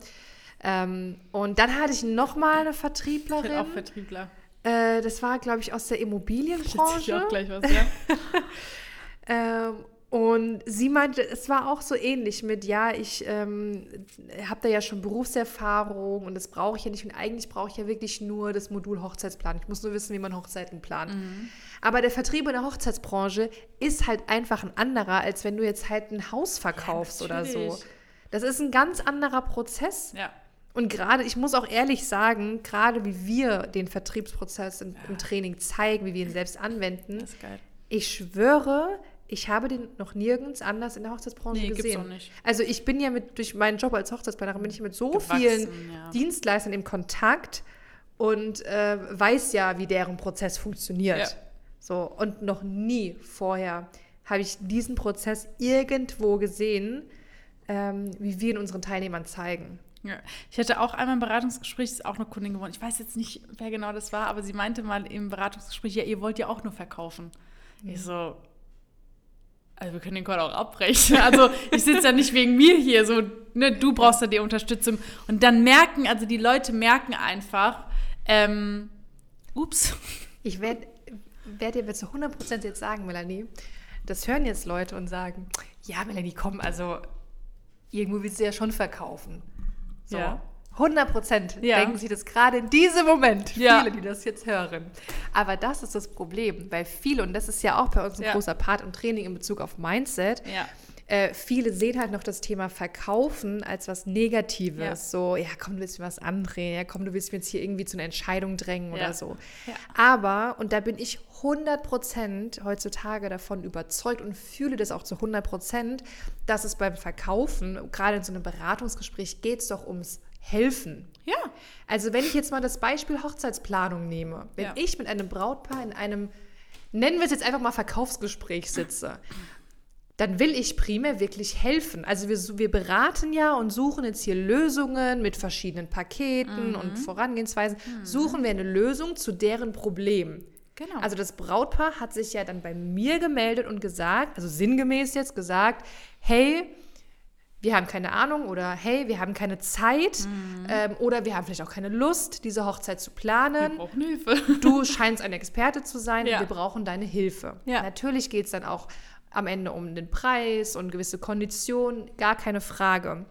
Ähm, und dann hatte ich noch mal eine Ich Vertrieblerin. bin auch Vertriebler. äh, das war, glaube ich, aus der Immobilienbranche. auch gleich was, ja? Ähm, und sie meinte, es war auch so ähnlich mit, ja, ich ähm, habe da ja schon Berufserfahrung und das brauche ich ja nicht. Und eigentlich brauche ich ja wirklich nur das Modul Hochzeitsplan. Ich muss nur wissen, wie man Hochzeiten plant. Aber der Vertrieb in der Hochzeitsbranche ist halt einfach ein anderer, als wenn du jetzt halt ein Haus verkaufst oder so. Das ist ein ganz anderer Prozess. Ja. Und gerade, ich muss auch ehrlich sagen, gerade wie wir den Vertriebsprozess im, im Training zeigen, wie wir ihn selbst anwenden, ich schwöre, ich habe den noch nirgends anders in der Hochzeitsbranche Nee, gibt's gesehen. auch nicht. Also ich bin ja mit, durch meinen Job als Hochzeitsplanerin bin ich mit so Gewachsen, vielen ja. Dienstleistern im Kontakt und äh, weiß ja, wie deren Prozess funktioniert. Ja. So, und noch nie vorher habe ich diesen Prozess irgendwo gesehen, ähm, wie wir ihn unseren Teilnehmern zeigen. Ja. Ich hatte auch einmal ein Beratungsgespräch, ist auch eine Kundin geworden. Ich weiß jetzt nicht, wer genau das war, aber sie meinte mal im Beratungsgespräch, ja, ihr wollt ja auch nur verkaufen. Ich so, also wir können den Call auch abbrechen. Also ich sitze ja nicht wegen mir hier, so, ne, du brauchst ja die Unterstützung. Und dann merken, also die Leute merken einfach, ähm, ups, Ich werde werd dir zu 100% jetzt sagen, Melanie, das hören jetzt Leute und sagen, ja, Melanie, komm, also irgendwo willst du ja schon verkaufen. So. Ja. 100 Prozent Ja. denken sie das gerade in diesem Moment. Ja. Viele, die das jetzt hören. Aber das ist das Problem, weil viele, und das ist ja auch bei uns ein Ja. großer Part im Training in Bezug auf Mindset, äh, viele sehen halt noch das Thema Verkaufen als was Negatives. Ja. So, ja, komm, du willst mir was andrehen, ja, komm, du willst mir jetzt hier irgendwie zu einer Entscheidung drängen Ja. oder so. Ja. Aber, und da bin ich 100% heutzutage davon überzeugt und fühle das auch zu 100%, dass es beim Verkaufen, gerade in so einem Beratungsgespräch, geht es doch ums Helfen. Ja. Also wenn ich jetzt mal das Beispiel Hochzeitsplanung nehme, wenn Ja. ich mit einem Brautpaar in einem, nennen wir es jetzt einfach mal Verkaufsgespräch sitze, dann will ich primär wirklich helfen. Also wir, wir beraten ja und suchen jetzt hier Lösungen mit verschiedenen Paketen und Vorangehensweisen. Suchen wir eine Lösung zu deren Problem. Genau. Also das Brautpaar hat sich ja dann bei mir gemeldet und gesagt, also sinngemäß jetzt gesagt, hey, wir haben keine Ahnung oder hey, wir haben keine Zeit ähm, oder wir haben vielleicht auch keine Lust, diese Hochzeit zu wir planen. brauchen Hilfe. Du scheinst ein Experte zu sein Ja. und wir brauchen deine Hilfe. Ja. Natürlich geht es dann auch am Ende um den Preis und gewisse Konditionen, gar keine Frage.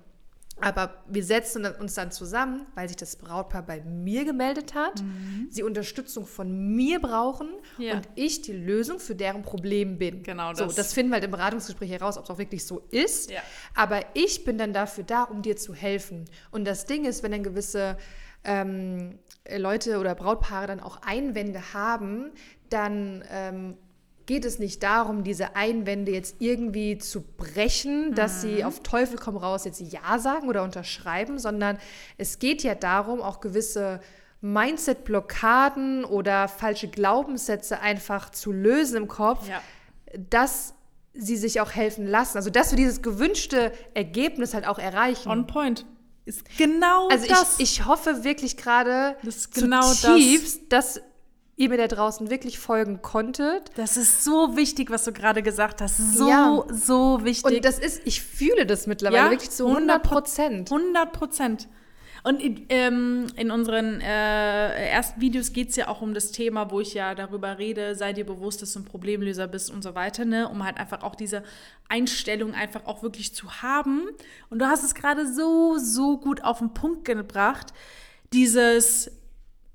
Aber wir setzen uns dann zusammen, weil sich das Brautpaar bei mir gemeldet hat, sie Unterstützung von mir brauchen Mhm. Ja. und ich die Lösung für deren Problem bin. Genau So, das. das finden wir halt im Beratungsgespräch heraus, ob es auch wirklich so ist. Ja. Aber ich bin dann dafür da, um dir zu helfen. Und das Ding ist, wenn dann gewisse ähm, Leute oder Brautpaare dann auch Einwände haben, dann ähm, geht es nicht darum, diese Einwände jetzt irgendwie zu brechen, dass sie auf Teufel komm raus jetzt Ja sagen oder unterschreiben, sondern es geht ja darum, auch gewisse Mindset-Blockaden oder falsche Glaubenssätze einfach zu lösen im Kopf, Ja. dass sie sich auch helfen lassen. Also, dass wir dieses gewünschte Ergebnis halt auch erreichen. On point. Ist genau also, das. ich, ich hoffe wirklich gerade Das genau das. zutiefst, dass ihr mir da draußen wirklich folgen konntet. das ist so wichtig, was du gerade gesagt hast. So, Ja. so wichtig. Und das ist, ich fühle das mittlerweile Ja, wirklich zu 100 Prozent. 100 Prozent. Und in, ähm, in unseren äh, ersten Videos geht es ja auch um das Thema, wo ich ja darüber rede, sei dir bewusst, dass du ein Problemlöser bist und so weiter, ne? um halt einfach auch diese Einstellung einfach auch wirklich zu haben. Und du hast es gerade so, so gut auf den Punkt gebracht, dieses,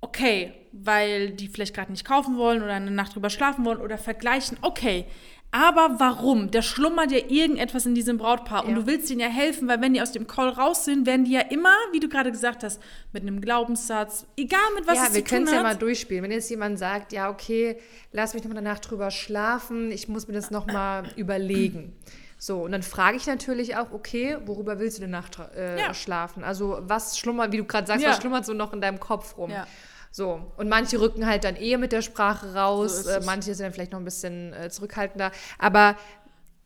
okay, weil die vielleicht gerade nicht kaufen wollen oder eine Nacht drüber schlafen wollen oder vergleichen, okay. Aber warum? Da schlummert ja irgendetwas in diesem Brautpaar und Ja. du willst ihnen ja helfen, weil wenn die aus dem Call raus sind, werden die ja immer, wie du gerade gesagt hast, mit einem Glaubenssatz, egal mit was ja, es wir zu können tun es ja mal hat. durchspielen. Wenn jetzt jemand sagt, ja, okay, lass mich noch mal eine Nacht drüber schlafen, ich muss mir das noch mal überlegen. So, und dann frage ich natürlich auch, okay, worüber willst du eine Nacht äh, Ja. schlafen? Also, was schlummert, wie du gerade sagst, Ja. was schlummert so noch in deinem Kopf rum? Ja. So, und manche rücken halt dann eher mit der Sprache raus, So äh, manche sind dann vielleicht noch ein bisschen äh, zurückhaltender. Aber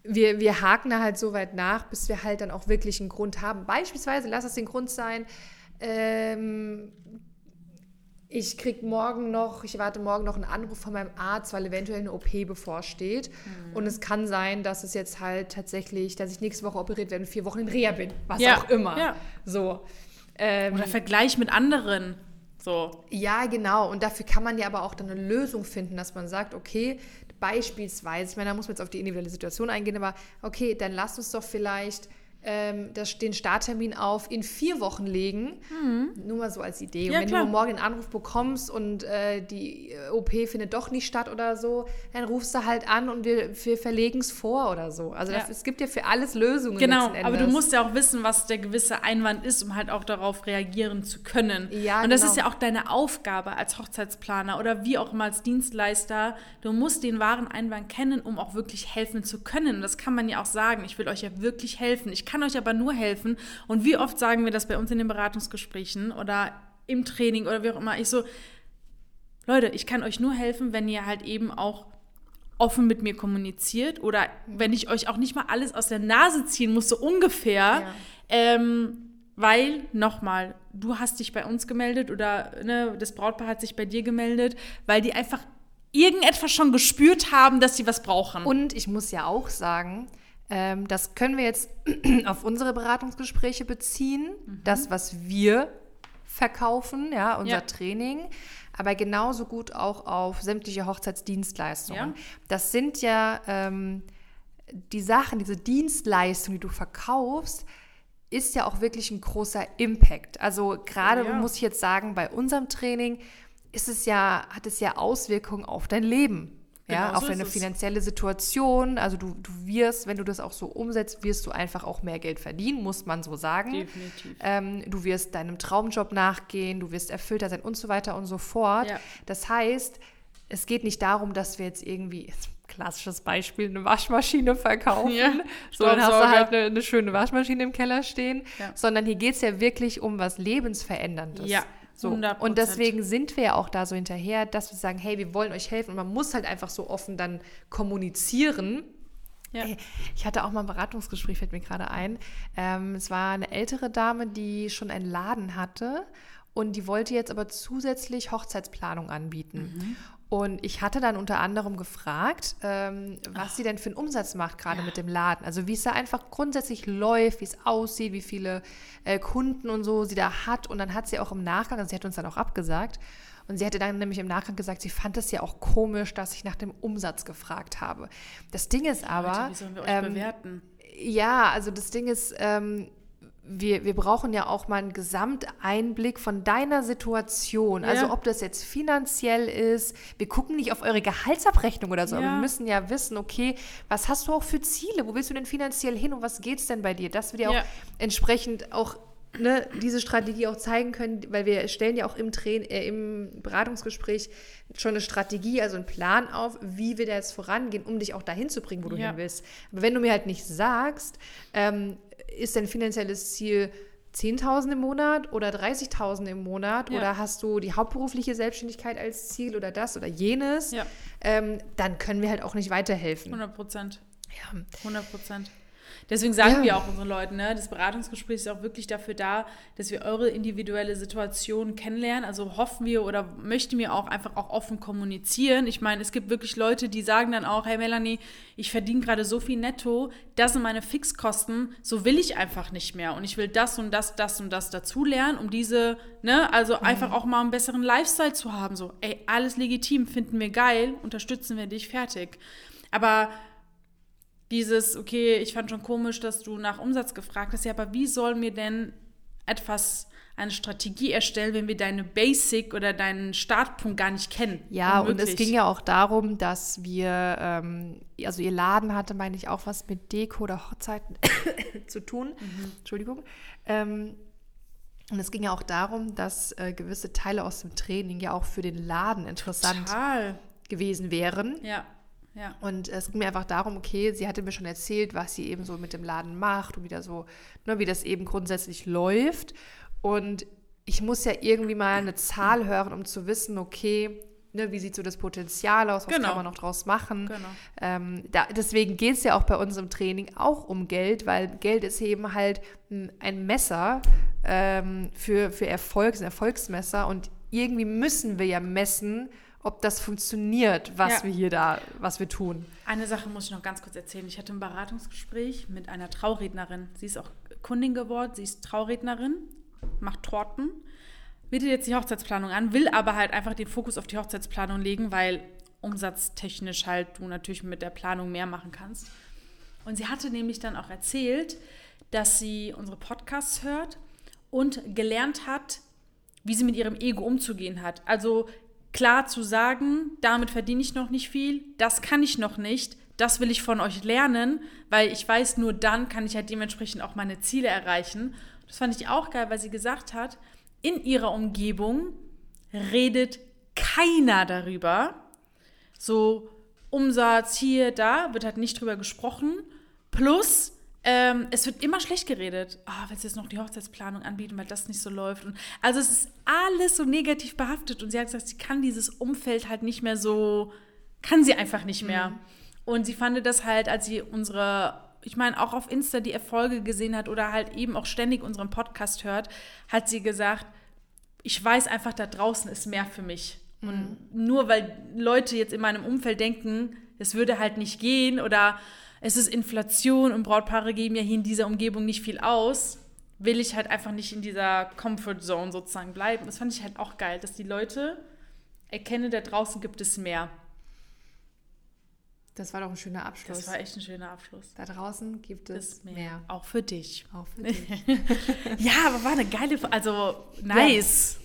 wir, wir haken da halt so weit nach, bis wir halt dann auch wirklich einen Grund haben. Beispielsweise, lass es den Grund sein, ähm, ich krieg morgen noch, ich warte morgen noch einen Anruf von meinem Arzt, weil eventuell eine OP bevorsteht. Mhm. Und es kann sein, dass es jetzt halt tatsächlich, dass ich nächste Woche operiert werde und vier Wochen in Reha bin. Was Ja, auch immer. ja. So. Ähm, Oder Vergleich mit anderen. So. ja, genau. Und dafür kann man ja aber auch dann eine Lösung finden, dass man sagt, okay, beispielsweise, ich meine, da muss man jetzt auf die individuelle Situation eingehen, aber okay, dann lass uns doch vielleicht ähm, das, den Starttermin auf in vier Wochen legen. Nur mal so als Idee. Und Mhm. Ja, wenn klar. du morgen einen Anruf bekommst und äh, die äh, OP findet doch nicht statt oder so, dann rufst du halt an und wir, wir verlegen es vor oder so. Also Ja. das, es gibt ja für alles Lösungen. Genau, aber du musst ja auch wissen, was der gewisse Einwand ist, um halt auch darauf reagieren zu können. Ja, und das genau. ist ja auch deine Aufgabe als Hochzeitsplaner oder wie auch immer als Dienstleister. Du musst den wahren Einwand kennen, um auch wirklich helfen zu können. Und das kann man ja auch sagen. Ich will euch ja wirklich helfen. Ich kann euch aber nur helfen. Und wie oft sagen wir das bei uns in den Beratungsgesprächen oder im Training oder wie auch immer. Ich so, Leute, ich kann euch nur helfen, wenn ihr halt eben auch offen mit mir kommuniziert oder wenn ich euch auch nicht mal alles aus der Nase ziehen muss, so ungefähr. Ja. Ähm, weil, nochmal, du hast dich bei uns gemeldet oder ne, das Brautpaar hat sich bei dir gemeldet, weil die einfach irgendetwas schon gespürt haben, dass sie was brauchen. Und ich muss ja auch sagen, ähm, das können wir jetzt auf unsere Beratungsgespräche beziehen, das, was wir verkaufen, ja, unser Ja. Training, aber genauso gut auch auf sämtliche Hochzeitsdienstleistungen. Ja. Das sind ja ähm, die Sachen, diese Dienstleistungen, die du verkaufst, ist ja auch wirklich ein großer Impact. Also gerade Ja. muss ich jetzt sagen, bei unserem Training ist es ja, hat es ja Auswirkungen auf dein Leben. Ja, Genau, auf so deine finanzielle Situation. Also du, du wirst, wenn du das auch so umsetzt, wirst du einfach auch mehr Geld verdienen, muss man so sagen. Definitiv. Ähm, du wirst deinem Traumjob nachgehen, du wirst erfüllter sein und so weiter und so fort. Ja. Das heißt, es geht nicht darum, dass wir jetzt irgendwie, klassisches Beispiel, eine Waschmaschine verkaufen. Ja, so, dann hast du halt eine, eine schöne Waschmaschine im Keller stehen. Ja. Sondern hier geht es ja wirklich um was Lebensveränderndes. Ja, So. 100%. Und deswegen sind wir ja auch da so hinterher, dass wir sagen, hey, wir wollen euch helfen. Und man muss halt einfach so offen dann kommunizieren. Ja. Ich hatte auch mal ein Beratungsgespräch, fällt mir gerade ein. Ähm, es war eine ältere Dame, die schon einen Laden hatte und die wollte jetzt aber zusätzlich Hochzeitsplanung anbieten. Mhm. Und ich hatte dann unter anderem gefragt, ähm, was sie denn für einen Umsatz macht, gerade mit dem Laden. Also wie es da einfach grundsätzlich läuft, wie es aussieht, wie viele äh, Kunden und so sie da hat. Und dann hat sie auch im Nachgang, also sie hat uns dann auch abgesagt, und sie hatte dann nämlich im Nachgang gesagt, sie fand es ja auch komisch, dass ich nach dem Umsatz gefragt habe. Das Ding ist aber, Leute, wie sollen wir euch ähm, bewerten? ja, also das Ding ist, ähm, wir, wir brauchen ja auch mal einen Gesamteinblick von deiner Situation. Also Ja. ob das jetzt finanziell ist. Wir gucken nicht auf eure Gehaltsabrechnung oder so, aber Ja. wir müssen ja wissen, okay, was hast du auch für Ziele? Wo willst du denn finanziell hin und was geht's denn bei dir? Dass wir dir Ja. auch entsprechend auch ne, diese Strategie auch zeigen können, weil wir stellen ja auch im, Train äh, im Beratungsgespräch schon eine Strategie, also einen Plan auf, wie wir da jetzt vorangehen, um dich auch dahin zu bringen, wo du Ja. hin willst. Aber wenn du mir halt nicht sagst, ähm, ist dein finanzielles Ziel 10.000 im Monat oder 30.000 im Monat Ja. oder hast du die hauptberufliche Selbstständigkeit als Ziel oder das oder jenes, Ja. ähm, dann können wir halt auch nicht weiterhelfen. 100 Prozent. Ja. 100 Prozent. Deswegen sagen Ja. wir auch unseren Leuten, ne, das Beratungsgespräch ist auch wirklich dafür da, dass wir eure individuelle Situation kennenlernen. Also hoffen wir oder möchten wir auch einfach auch offen kommunizieren. Ich meine, es gibt wirklich Leute, die sagen dann auch, hey Melanie, ich verdiene gerade so viel netto, das sind meine Fixkosten, so will ich einfach nicht mehr. Und ich will das und das, das und das dazulernen, um diese, ne, also einfach auch mal einen besseren Lifestyle zu haben. So, ey, alles legitim, finden wir geil, unterstützen wir dich, fertig. Aber dieses, okay, ich fand schon komisch, dass du nach Umsatz gefragt hast, ja, aber wie sollen wir denn etwas, eine Strategie erstellen, wenn wir deine Basic oder deinen Startpunkt gar nicht kennen? Ja, und es Unmöglich. ging ja auch darum, dass wir, ähm, also ihr Laden hatte, meine ich, auch was mit Deko oder Hochzeiten zu tun. Entschuldigung. Ähm, und es ging ja auch darum, dass äh, gewisse Teile aus dem Training ja auch für den Laden interessant Total. gewesen wären. Ja, ja. Und es ging mir einfach darum, okay, sie hatte mir schon erzählt, was sie eben so mit dem Laden macht und wieder so, ne, wie das eben grundsätzlich läuft. Und ich muss ja irgendwie mal eine Zahl hören, um zu wissen, okay, ne, wie sieht so das Potenzial aus, was Genau. kann man noch draus machen. Genau. Ähm, da, deswegen geht es ja auch bei uns im Training auch um Geld, weil Geld ist eben halt ein- Messer ähm, für, für Erfolg, ein Erfolgsmesser und irgendwie müssen wir ja messen, ob das funktioniert, was Ja. wir hier da, was wir tun. Eine Sache muss ich noch ganz kurz erzählen. Ich hatte ein Beratungsgespräch mit einer Traurednerin. Sie ist auch Kundin geworden, sie ist Traurednerin, macht Torten, bietet jetzt die Hochzeitsplanung an, will aber halt einfach den Fokus auf die Hochzeitsplanung legen, weil umsatztechnisch halt du natürlich mit der Planung mehr machen kannst. Und sie hatte nämlich dann auch erzählt, dass sie unsere Podcasts hört und gelernt hat, wie sie mit ihrem Ego umzugehen hat. Also klar zu sagen, damit verdiene ich noch nicht viel, das kann ich noch nicht, das will ich von euch lernen, weil ich weiß, nur dann kann ich halt dementsprechend auch meine Ziele erreichen. Das fand ich auch geil, weil sie gesagt hat, in ihrer Umgebung redet keiner darüber. So Umsatz hier, da wird halt nicht drüber gesprochen. Plus, ähm, es wird immer schlecht geredet. Ah, willst du jetzt noch die Hochzeitsplanung anbieten, weil das nicht so läuft? Und, also es ist alles so negativ behaftet. Und sie hat gesagt, sie kann dieses Umfeld halt nicht mehr so, kann sie einfach nicht mehr. Und sie fand das halt, als sie unsere, ich meine, auch auf Insta die Erfolge gesehen hat oder halt eben auch ständig unseren Podcast hört, hat sie gesagt, ich weiß einfach, da draußen ist mehr für mich. Und nur weil Leute jetzt in meinem Umfeld denken, es würde halt nicht gehen oder es ist Inflation und Brautpaare geben ja hier in dieser Umgebung nicht viel aus, will ich halt einfach nicht in dieser Comfort Zone sozusagen bleiben. Das fand ich halt auch geil, dass die Leute erkennen, da draußen gibt es mehr. Das war doch ein schöner Abschluss. Das war echt ein schöner Abschluss. Da draußen gibt es mehr. mehr. Auch für dich. Auch für dich. ja, aber war eine geile, also nice.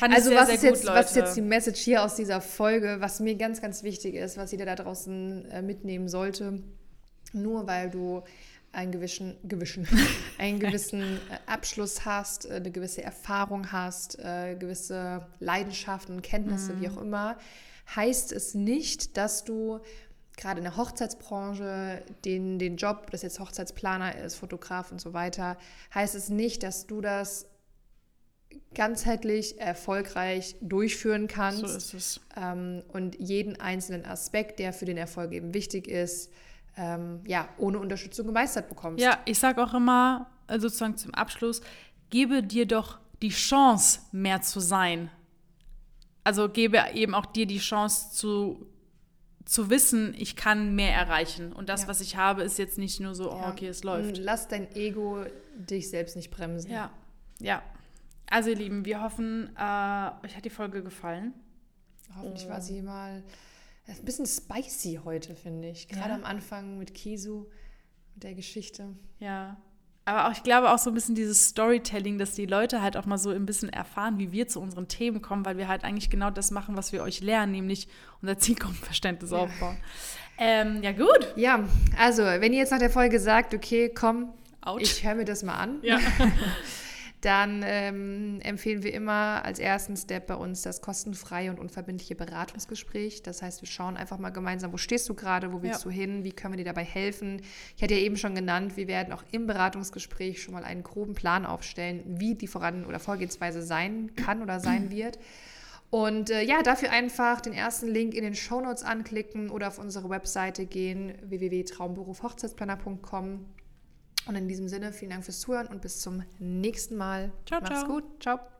Ja. also sehr, was, sehr ist jetzt, was ist jetzt die Message hier aus dieser Folge, was mir ganz, ganz wichtig ist, was jeder da draußen äh, mitnehmen sollte? Nur weil du einen gewissen, gewissen, einen gewissen äh, Abschluss hast, äh, eine gewisse Erfahrung hast, äh, gewisse Leidenschaften, Kenntnisse, mm. wie auch immer, heißt es nicht, dass du gerade in der Hochzeitsbranche, den, den Job, das jetzt Hochzeitsplaner ist, Fotograf und so weiter, heißt es nicht, dass du das ganzheitlich erfolgreich durchführen kannst. So ist es. Ähm, und jeden einzelnen Aspekt, der für den Erfolg eben wichtig ist, ähm, ja, ohne Unterstützung gemeistert bekommst. Ja, ich sage auch immer, äh, sozusagen zum Abschluss, gebe dir doch die Chance, mehr zu sein. Also gebe eben auch dir die Chance zu zu wissen, ich kann mehr erreichen. Und das, ja. was ich habe, ist jetzt nicht nur so, oh, okay, es läuft. Lass dein Ego dich selbst nicht bremsen. Ja, ja. Also ihr Lieben, wir hoffen, äh, euch hat die Folge gefallen. Hoffentlich oh. war sie mal ein bisschen spicy heute, finde ich. Gerade ja. am Anfang mit Kisu, mit der Geschichte. Ja, aber auch, ich glaube auch so ein bisschen dieses Storytelling, dass die Leute halt auch mal so ein bisschen erfahren, wie wir zu unseren Themen kommen, weil wir halt eigentlich genau das machen, was wir euch lernen, nämlich unser Zielgruppenverständnis ja. aufbauen. Ähm, ja, gut. Ja, also, wenn ihr jetzt nach der Folge sagt, okay, komm, Out. ich höre mir das mal an. Ja. dann ähm, empfehlen wir immer als ersten Step bei uns das kostenfreie und unverbindliche Beratungsgespräch. Das heißt, wir schauen einfach mal gemeinsam, wo stehst du gerade, wo willst ja. du hin, wie können wir dir dabei helfen. Ich hatte ja eben schon genannt, wir werden auch im Beratungsgespräch schon mal einen groben Plan aufstellen, wie die Voran- oder Vorgehensweise sein kann oder sein wird. Und äh, ja, dafür einfach den ersten Link in den Show Notes anklicken oder auf unsere Webseite gehen, www.traumberufhochzeitsplanner.com und in diesem Sinne, vielen Dank fürs Zuhören und bis zum nächsten Mal. Ciao, Mach's ciao. gut. Ciao.